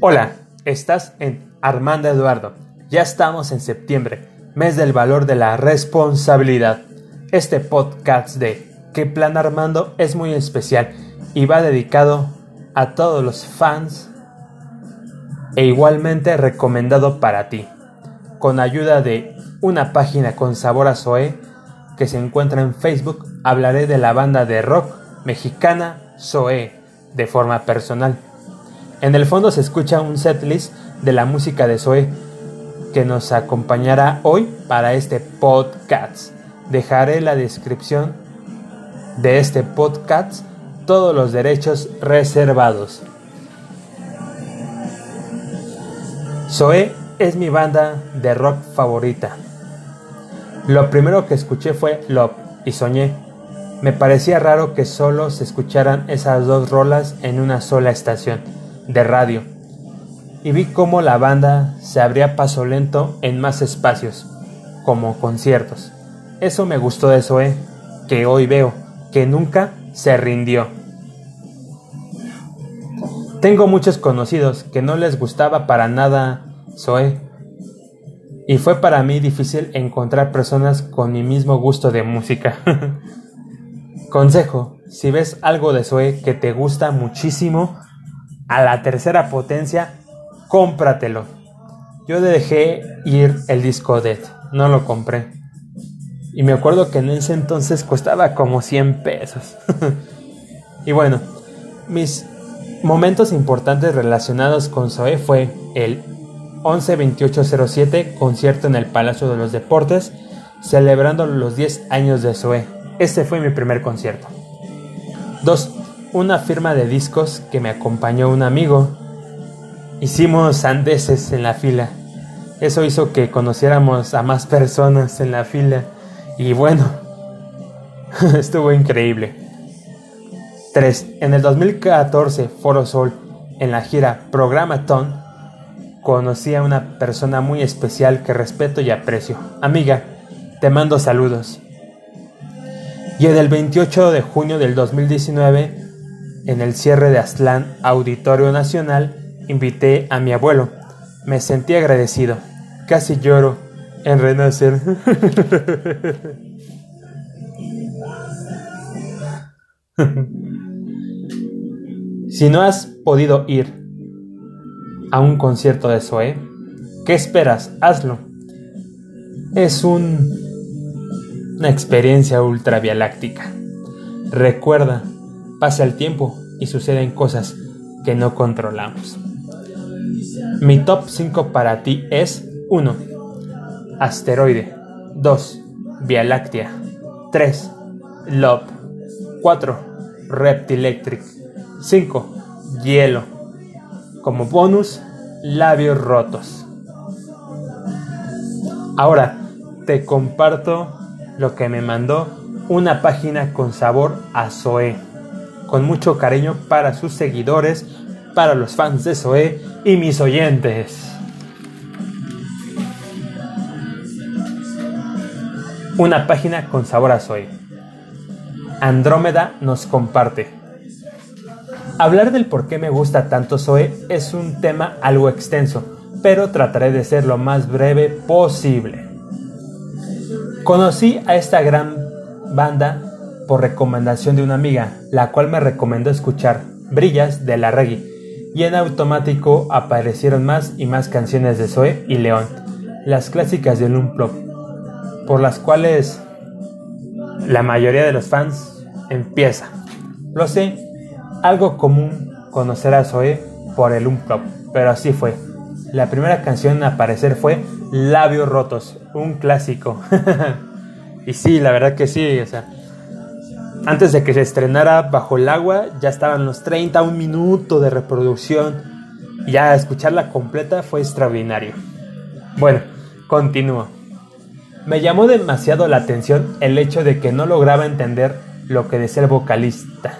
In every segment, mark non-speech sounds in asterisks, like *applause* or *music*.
Hola, estás en Armando Eduardo. Ya estamos en septiembre, mes del valor de la responsabilidad. Este podcast de ¿Qué plan Armando? es muy especial y va dedicado a todos los fans e igualmente recomendado para ti. Con ayuda de una página con sabor a Zoe que se encuentra en Facebook, hablaré de la banda de rock mexicana Zoe de forma personal. En el fondo se escucha un setlist de la música de Zoe que nos acompañará hoy para este podcast. Dejaré la descripción de este podcast todos los derechos reservados. Zoe es mi banda de rock favorita. Lo primero que escuché fue Love y soñé. Me parecía raro que solo se escucharan esas dos rolas en una sola estación de radio. Y vi cómo la banda se abría paso lento en más espacios, como conciertos. Eso me gustó de Zoe, que hoy veo, que nunca se rindió. Tengo muchos conocidos que no les gustaba para nada Zoe. Y fue para mí difícil encontrar personas con mi mismo gusto de música. *laughs* Consejo, si ves algo de Zoe que te gusta muchísimo, a la tercera potencia, cómpratelo. Yo dejé ir el disco Dead, no lo compré. Y me acuerdo que en ese entonces costaba como 100 pesos. *laughs* y bueno, mis momentos importantes relacionados con Zoe fue el 11-2807 concierto en el Palacio de los Deportes, celebrando los 10 años de Zoe. Ese fue mi primer concierto. 2. Una firma de discos que me acompañó un amigo. Hicimos andeses en la fila. Eso hizo que conociéramos a más personas en la fila. Y bueno, *laughs* estuvo increíble. 3. En el 2014, Foro Sol, en la gira Programaton, conocí a una persona muy especial que respeto y aprecio. Amiga, te mando saludos. Y en el 28 de junio del 2019, en el cierre de Aztlán Auditorio Nacional, invité a mi abuelo. Me sentí agradecido. Casi lloro en renacer. *laughs* si no has podido ir a un concierto de Zoe, ¿qué esperas? Hazlo. Es un, una experiencia ultra Recuerda, pasa el tiempo y suceden cosas que no controlamos. Mi top 5 para ti es 1. Asteroide 2. Vía Láctea 3. Love 4. Reptilectric 5. Hielo Como bonus, labios rotos. Ahora te comparto lo que me mandó una página con sabor a Zoe, con mucho cariño para sus seguidores, para los fans de Zoe y mis oyentes. Una página con sabor a Zoe. Andrómeda nos comparte. Hablar del por qué me gusta tanto Zoe es un tema algo extenso, pero trataré de ser lo más breve posible. Conocí a esta gran banda por recomendación de una amiga, la cual me recomendó escuchar Brillas de la Reggae, y en automático aparecieron más y más canciones de Zoe y León, las clásicas de Lumplop, por las cuales la mayoría de los fans empieza. Lo sé, algo común conocer a Zoe por el Lumplop, pero así fue. La primera canción a aparecer fue Labios Rotos, un clásico. *laughs* Y sí, la verdad que sí, o sea, antes de que se estrenara Bajo el Agua, ya estaban los 30, un minuto de reproducción. Y ya escucharla completa fue extraordinario. Bueno, continúo. Me llamó demasiado la atención el hecho de que no lograba entender lo que decía el vocalista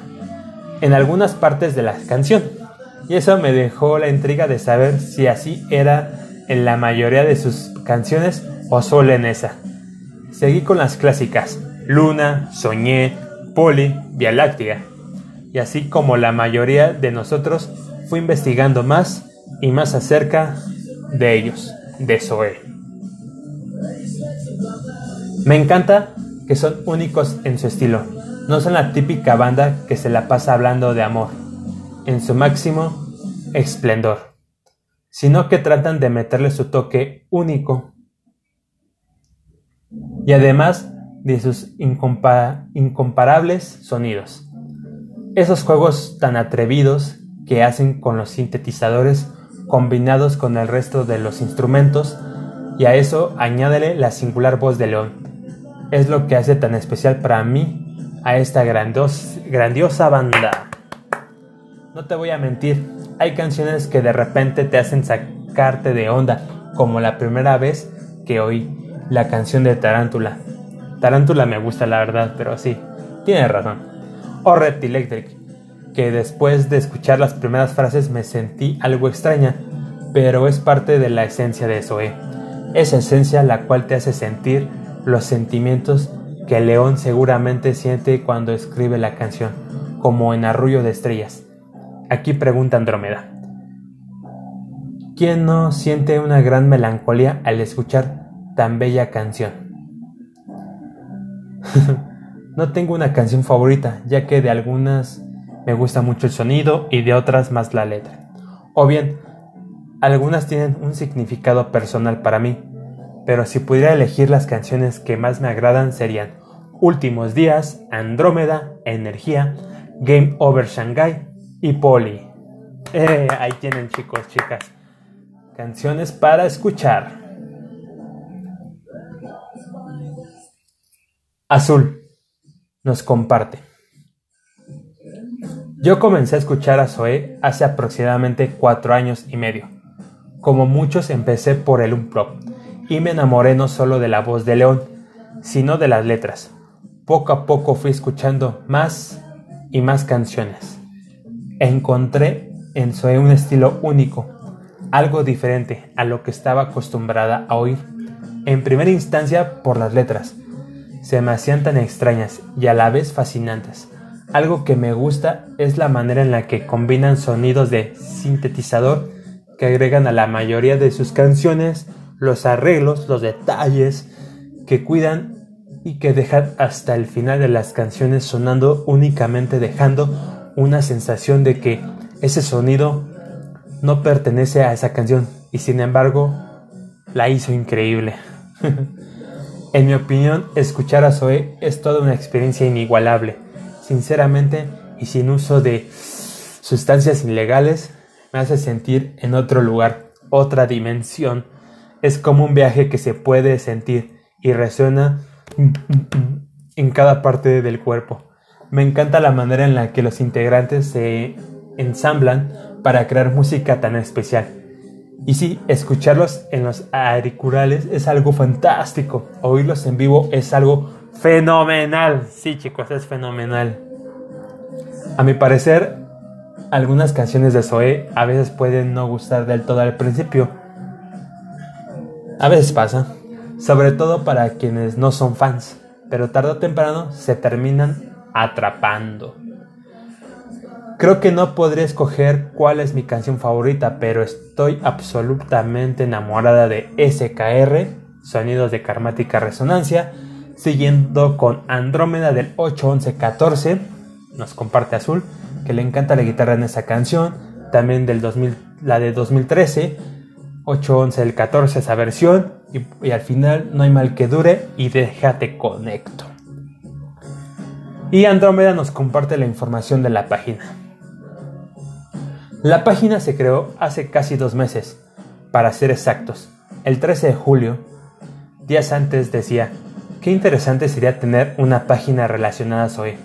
en algunas partes de la canción. Y eso me dejó la intriga de saber si así era en la mayoría de sus canciones o solo en esa. Seguí con las clásicas Luna, Soñé, Poli, Vía Láctea. Y así como la mayoría de nosotros, fui investigando más y más acerca de ellos, de Zoe. Me encanta que son únicos en su estilo. No son la típica banda que se la pasa hablando de amor, en su máximo esplendor, sino que tratan de meterle su toque único. Y además de sus incomparables sonidos. Esos juegos tan atrevidos que hacen con los sintetizadores combinados con el resto de los instrumentos y a eso añádele la singular voz de León. Es lo que hace tan especial para mí a esta grandiosa banda. No te voy a mentir, hay canciones que de repente te hacen sacarte de onda, como la primera vez que oí la canción de Tarántula. Tarántula me gusta la verdad, pero sí, tiene razón. O Red Electric, que después de escuchar las primeras frases me sentí algo extraña, pero es parte de la esencia de Zoe. Esa esencia la cual te hace sentir los sentimientos que León seguramente siente cuando escribe la canción, como en Arrullo de Estrellas. Aquí pregunta Andrómeda. ¿Quién no siente una gran melancolía al escuchar tan bella canción? *laughs* no tengo una canción favorita, ya que de algunas me gusta mucho el sonido y de otras más la letra. O bien, algunas tienen un significado personal para mí, pero si pudiera elegir las canciones que más me agradan serían Últimos Días, Andrómeda, Energía, Game Over Shanghai y Poli. Eh, ahí tienen chicos, chicas. Canciones para escuchar. Azul nos comparte. Yo comencé a escuchar a Zoé hace aproximadamente cuatro años y medio. Como muchos empecé por el Unplug y me enamoré no solo de la voz de León, sino de las letras. Poco a poco fui escuchando más y más canciones. Encontré en Zoé un estilo único, algo diferente a lo que estaba acostumbrada a oír. En primera instancia por las letras, se me hacían tan extrañas y a la vez fascinantes. Algo que me gusta es la manera en la que combinan sonidos de sintetizador que agregan a la mayoría de sus canciones, los arreglos, los detalles que cuidan y que dejan hasta el final de las canciones sonando únicamente dejando una sensación de que ese sonido no pertenece a esa canción y sin embargo la hizo increíble. *laughs* En mi opinión, escuchar a Zoe es toda una experiencia inigualable. Sinceramente, y sin uso de sustancias ilegales, me hace sentir en otro lugar, otra dimensión. Es como un viaje que se puede sentir y resuena en cada parte del cuerpo. Me encanta la manera en la que los integrantes se ensamblan para crear música tan especial. Y sí, escucharlos en los auriculares es algo fantástico. Oírlos en vivo es algo fenomenal. Sí, chicos, es fenomenal. A mi parecer, algunas canciones de Zoe a veces pueden no gustar del todo al principio. A veces pasa, sobre todo para quienes no son fans, pero tarde o temprano se terminan atrapando. Creo que no podría escoger cuál es mi canción favorita, pero estoy absolutamente enamorada de SKR, Sonidos de Karmática Resonancia, siguiendo con Andrómeda del 81114, nos comparte Azul, que le encanta la guitarra en esa canción, también del 2000, la de 2013, 811 del 14 esa versión, y, y al final No hay mal que dure y déjate conecto. Y Andrómeda nos comparte la información de la página. La página se creó hace casi dos meses, para ser exactos. El 13 de julio, días antes decía, qué interesante sería tener una página relacionada a Zoe.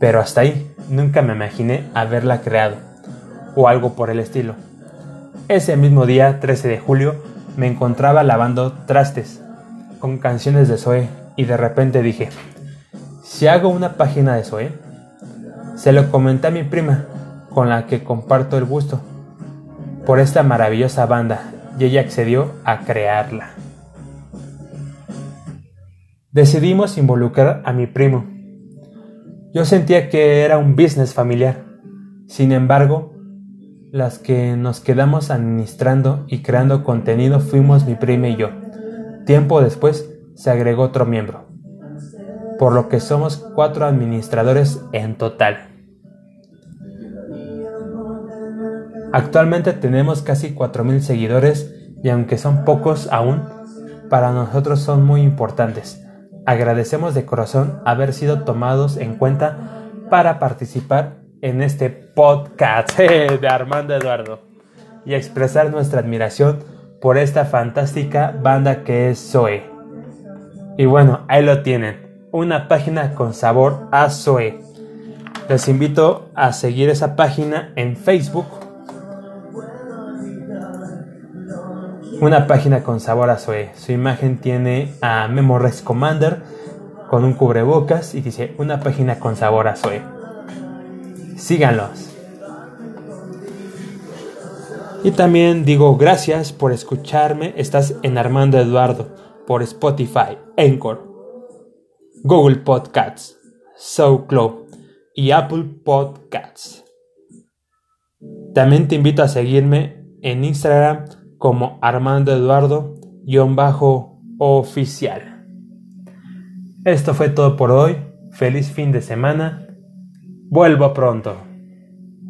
Pero hasta ahí, nunca me imaginé haberla creado, o algo por el estilo. Ese mismo día, 13 de julio, me encontraba lavando trastes con canciones de Zoe y de repente dije, si hago una página de Zoe, se lo comenté a mi prima con la que comparto el gusto por esta maravillosa banda y ella accedió a crearla. Decidimos involucrar a mi primo. Yo sentía que era un business familiar. Sin embargo, Las que nos quedamos administrando y creando contenido fuimos mi prima y yo. Tiempo después se agregó otro miembro, por lo que somos cuatro administradores en total. Actualmente tenemos casi 4.000 seguidores y aunque son pocos aún, para nosotros son muy importantes. Agradecemos de corazón haber sido tomados en cuenta para participar en este podcast *laughs* de Armando Eduardo y expresar nuestra admiración por esta fantástica banda que es Zoe. Y bueno, ahí lo tienen, una página con sabor a Zoe. Les invito a seguir esa página en Facebook una página con sabor a Zoe. Su imagen tiene a Memorex Commander con un cubrebocas y dice una página con sabor a Zoe. Síganlos. Y también digo gracias por escucharme. Estás en Armando Eduardo por Spotify, Anchor, Google Podcasts, SoundCloud y Apple Podcasts. También te invito a seguirme en Instagram como Armando Eduardo-oficial. Esto fue todo por hoy. Feliz fin de semana. Vuelvo pronto.